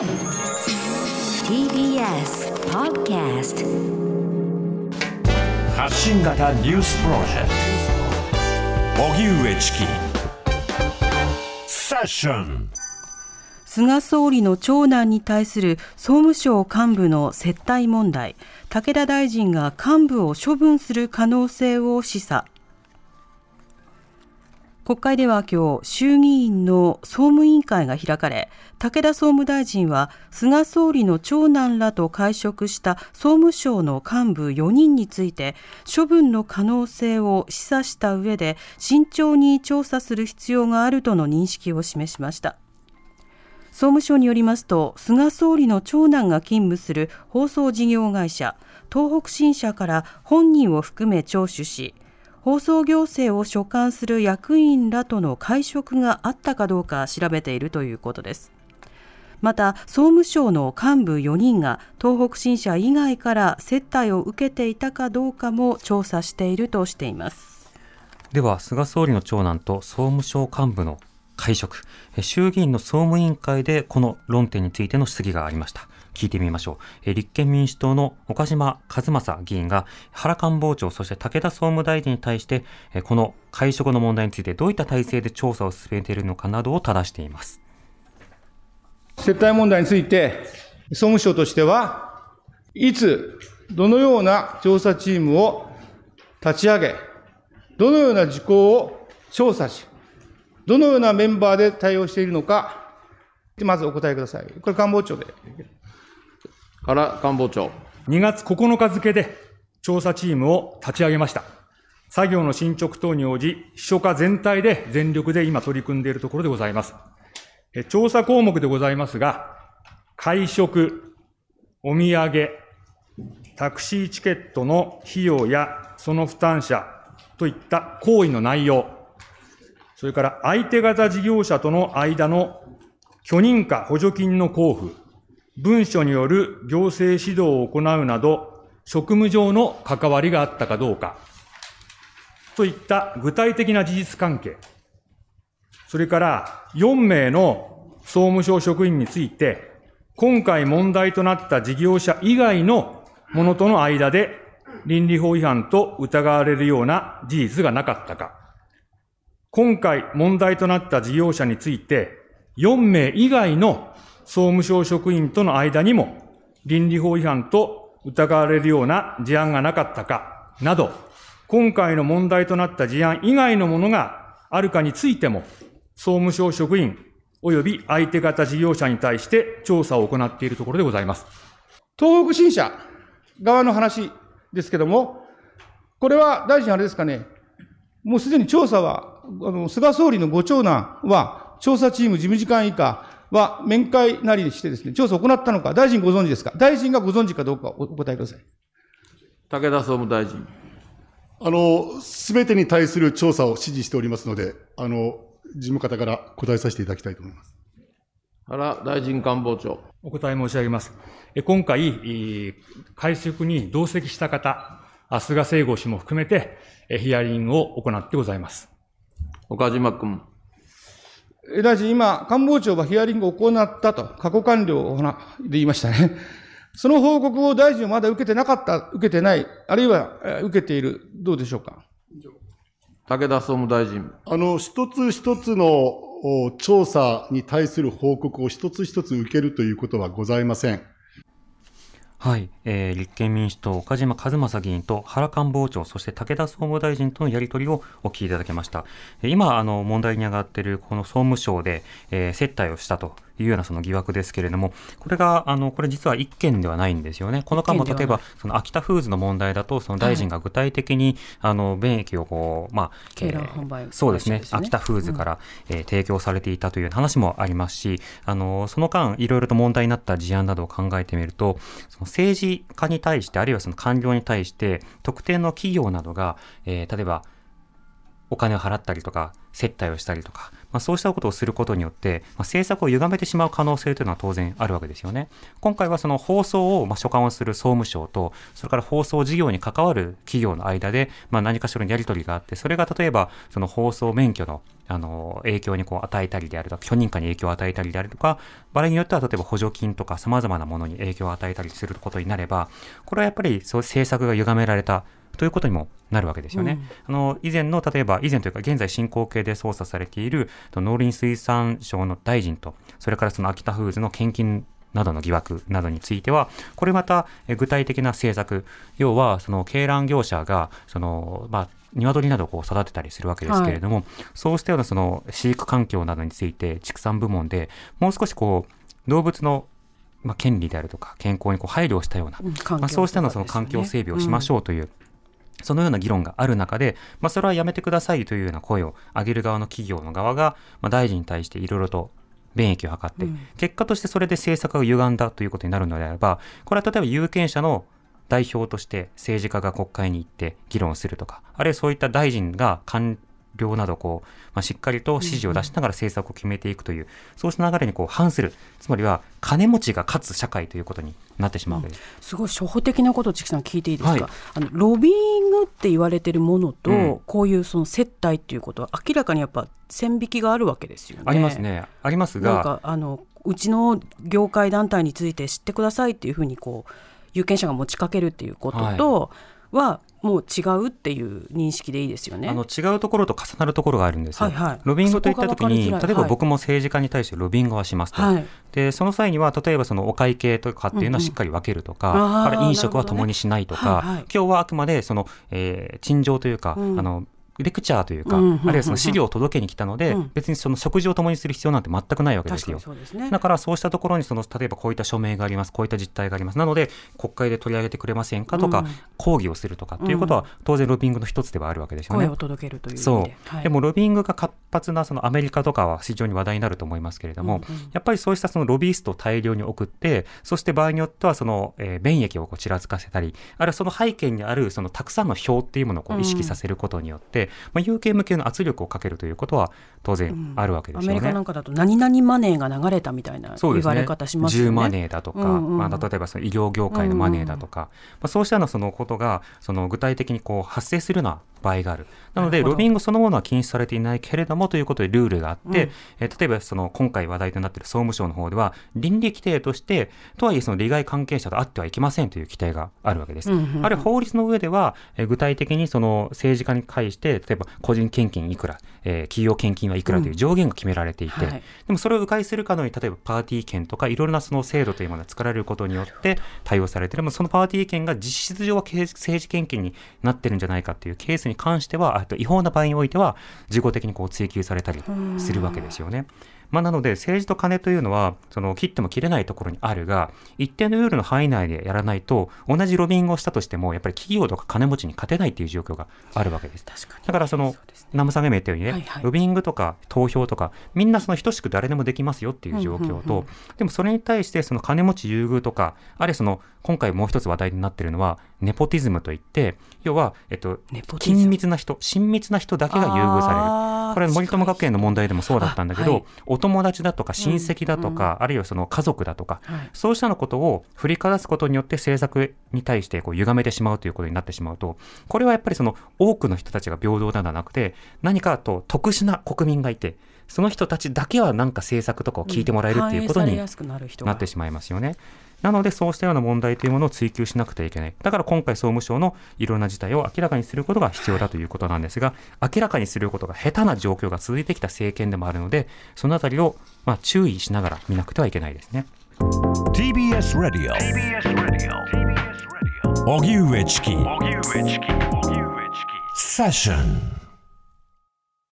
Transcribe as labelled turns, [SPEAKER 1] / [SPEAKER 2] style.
[SPEAKER 1] TBS Podcast
[SPEAKER 2] 発信型ニュースプロジェクト。荻上チキ。セッション。
[SPEAKER 3] 菅総理の長男に対する総務省幹部の接待問題。武田大臣が幹部を処分する可能性を示唆国会では今日衆議院の総務委員会が開かれ武田総務大臣は菅総理の長男らと会食した総務省の幹部4人について処分の可能性を示唆した上で慎重に調査する必要があるとの認識を示しました。総務省によりますと菅総理の長男が勤務する放送事業会社東北新社から本人を含め聴取し放送行政を所管する役員らとの会食があったかどうか調べているということです。また総務省の幹部4人が東北新社以外から接待を受けていたかどうかも調査しているとしています。
[SPEAKER 4] では菅総理の長男と総務省幹部の会食。衆議院の総務委員会でこの論点についての質疑がありました。聞いてみましょう。立憲民主党の岡島和正議員が原官房長、そして武田総務大臣に対して、この会食の問題についてどういった体制で調査を進めているのかなどを正しています。
[SPEAKER 5] 接待問題について、総務省としては、いつ、どのような調査チームを立ち上げ、どのような事項を調査し、どのようなメンバーで対応しているのか、まずお答えください。これ官房長で。
[SPEAKER 6] 原官房長。
[SPEAKER 7] 2月9日付で調査チームを立ち上げました。作業の進捗等に応じ、秘書課全体で全力で今取り組んでいるところでございます。調査項目でございますが、会食、お土産、タクシーチケットの費用やその負担者といった行為の内容、それから相手方事業者との間の許認可補助金の交付、文書による行政指導を行うなど、職務上の関わりがあったかどうか、といった具体的な事実関係、それから4名の総務省職員について、今回問題となった事業者以外のものとの間で倫理法違反と疑われるような事実がなかったか、今回問題となった事業者について、4名以外の総務省職員との間にも倫理法違反と疑われるような事案がなかったかなど、今回の問題となった事案以外のものがあるかについても、総務省職員及び相手方事業者に対して調査を行っているところでございます。
[SPEAKER 5] 東北新社側の話ですけども、これは大臣あれですかね、もうすでに調査は、あの菅総理のご長男は、調査チーム事務次官以下、は面会なりしてですね、調査を行ったのか、大臣ご存知ですか？大臣がご存知かどうかお答えください。
[SPEAKER 6] 武田総務大臣。
[SPEAKER 8] あの、すべてに対する調査を指示しておりますので、あの、事務方から答えさせていただきたいと思います。
[SPEAKER 6] 原大臣官房長。
[SPEAKER 7] お答え申し上げます。今回、会食に同席した方、菅聖吾氏も含めて、ヒアリングを行ってございます。
[SPEAKER 6] 岡島君。
[SPEAKER 5] 大臣、今、官房長はヒアリングを行ったと、過去完了で言いましたね。その報告を大臣はまだ受けてなかった、受けてない、あるいは受けている、どうでしょうか？
[SPEAKER 6] 武田総務大臣。
[SPEAKER 8] あの、一つ一つの調査に対する報告を一つ一つ受けるということはございません。
[SPEAKER 4] はい、えー、立憲民主党、岡島和正議員と原官房長、そして武田総務大臣とのやり取りをお聞きいただきました。今、あの、問題に上がっているこの総務省で、えー、接待をしたというようなその疑惑ですけれども、これが、あの、これ実は一件ではないんですよね。この間も例えば、その秋田フーズの問題だと、その大臣が具体的に、はい、あの、便益をこう、まあ、
[SPEAKER 3] えー、
[SPEAKER 4] そうですね、秋田フーズから、うん、えー、提供されていたという話もありますし、あの、その間、いろいろと問題になった事案などを考えてみると、その政治家に対して、あるいはその官僚に対して、特定の企業などが、えー、例えば、お金を払ったりとか、接待をしたりとか、まあ、そうしたことをすることによって、まあ、政策を歪めてしまう可能性というのは当然あるわけですよね。今回はその放送をまあ所管をする総務省と、それから放送事業に関わる企業の間で、まあ、何かしらのやり取りがあって、それが例えば、その放送免許のあの影響にこう与えたりであるとか、許認可に影響を与えたりであるとか、場合によっては例えば補助金とか様々なものに影響を与えたりすることになれば、これはやっぱりそう政策が歪められたということにもなるわけですよね。あの以前の例えば以前というか現在進行形で捜査されている農林水産省の大臣とそれからその秋田フーズの献金などの疑惑などについては、これまたえ具体的な政策、要はその鶏卵業者がその、まあ、鶏などをこう育てたりするわけですけれども、そうしたようなその飼育環境などについて畜産部門でもう少しこう動物のまあ、権利であるとか健康にこう配慮をしたような、
[SPEAKER 3] うん環境
[SPEAKER 4] まあ、そうしたようなその環境整備をしましょうという、そのような議論がある中で、まあ、それはやめてくださいというような声を上げる側の企業の側が、まあ、大臣に対していろいろと便益を図って、結果としてそれで政策が歪んだということになるのであれば、これは例えば有権者の代表として政治家が国会に行って議論をするとか、あるいはそういった大臣が官僚などこう、まあ、しっかりと指示を出しながら政策を決めていくという、そうした流れにこう反する、つまりは金持ちが勝つ社会ということになってしまうわけです。
[SPEAKER 3] すごい初歩的なことをチキさん聞いていいですか、
[SPEAKER 4] はい。
[SPEAKER 3] あのロビーイングって言われてるものと、
[SPEAKER 4] うん。
[SPEAKER 3] こういうその接待っていうことは明らかにやっぱ線引きがあるわけですよね。
[SPEAKER 4] ありますね。ありますが、
[SPEAKER 3] なんかあのうちの業界団体について知ってくださいっていうふうにこう有権者が持ちかけるっていうこととは、もう違うっていう認識でいいですよね。
[SPEAKER 4] あの違うところと重なるところがあるんですよ。
[SPEAKER 3] はいはい。
[SPEAKER 4] ロビングといったときに、例えば僕も政治家に対してロビングはしますと。
[SPEAKER 3] はい。
[SPEAKER 4] で、その際には、例えばそのお会計とかっていうのはしっかり分けるとか、
[SPEAKER 3] うんうんあ
[SPEAKER 4] 飲食は共にしないとか、
[SPEAKER 3] ねはいはい。
[SPEAKER 4] 今日はあくまでその、えー陳情というか、
[SPEAKER 3] うん。
[SPEAKER 4] あの、レクチャーというか、
[SPEAKER 3] うんうんうんうん。
[SPEAKER 4] あるいはその資料を届けに来たので、
[SPEAKER 3] うん。
[SPEAKER 4] 別にその食事を共にする必要なんて全くないわけですよ。だからそうしたところにその例えばこういった署名があります、こういった実態があります、なので国会で取り上げてくれませんかとか、
[SPEAKER 3] うん。
[SPEAKER 4] 抗議をするとかっていうことは当然ロビングの一つではあるわけですよね。
[SPEAKER 3] 声を届けるという意味で。
[SPEAKER 4] そう、
[SPEAKER 3] はい。
[SPEAKER 4] でもロビングが活発なそのアメリカとかは非常に話題になると思いますけれども、
[SPEAKER 3] うんうん
[SPEAKER 4] やっぱりそうしたそのロビーストを大量に送って、そして場合によってはその、えー便益をこうちらつかせたり、あるいはその背景にあるそのたくさんの票っていうものをこう意識させることによって、まあ、有権向けの圧力をかけるということは当然あるわけですよね。
[SPEAKER 3] アメリカなんかだと何々マネーが流れたみたいな。言われ方しますよね。
[SPEAKER 4] 10マネーだとか、
[SPEAKER 3] うんうん
[SPEAKER 4] まあ、例えばその医療業界のマネーだとか、まあ、そうしたようなそのことがその具体的にこう発生するような場合がある。なので、ロビングそのものは禁止されていないけれどもということでルールがあって、
[SPEAKER 3] うん
[SPEAKER 4] えー例えばその今回話題となっている総務省の方では、倫理規定として、とはいえその利害関係者と会ってはいけませんという規定があるわけです。
[SPEAKER 3] うんうんうん
[SPEAKER 4] あるいは法律の上では、えー具体的にその政治家に対して、例えば個人献金いくら、えー企業献金はいくらという上限が決められていて、
[SPEAKER 3] はい
[SPEAKER 4] でもそれを迂回するかのように、例えばパーティー券とかいろいろなその制度というものが作られることによって対応されている。でもそのパーティー券が実質上は政治献金になってるんじゃないかっていうケースに関しては、あと違法な場合においては、事後的にこう追及されたりするわけですよね。まあ、なので、政治と金というのは、その切っても切れないところにあるが、一定のルールの範囲内でやらないと、同じロビングをしたとしても、やっぱり企業とか金持ちに勝てないっていう状況があるわけです。だからその、ナムさんが今言ったようにね、
[SPEAKER 3] はいはい。
[SPEAKER 4] ロビングとか投票とか、みんなその等しく誰でもできますよっていう状況と、でもそれに対してその金持ち優遇とか、あるいはその、今回もう一つ話題になっているのは、ネポティズムといって、要は、えっと緊密な人、親密な人だけが優遇される。これは森友学園の問題でもそうだったんだけど、
[SPEAKER 3] あはい。
[SPEAKER 4] お友達だとか親戚だとか、あるいはその家族だとか、
[SPEAKER 3] はい。
[SPEAKER 4] そうしたのことを振りかざすことによって政策に対してこう歪めてしまうということになってしまうと、これはやっぱりその多くの人たちが平等ではなくて、何かと特殊な国民がいて、その人たちだけはなんか政策とかを聞いてもらえるっていうことになってしまいますよね。なので、そうしたような問題というものを追求しなくてはいけない。だから今回総務省のいろんな事態を明らかにすることが必要だということなんですが、明らかにすることが下手な状況が続いてきた政権でもあるので、そのあたりをまあ注意しながら見なくてはいけないですね。
[SPEAKER 2] TBS Radio 荻上チキセッション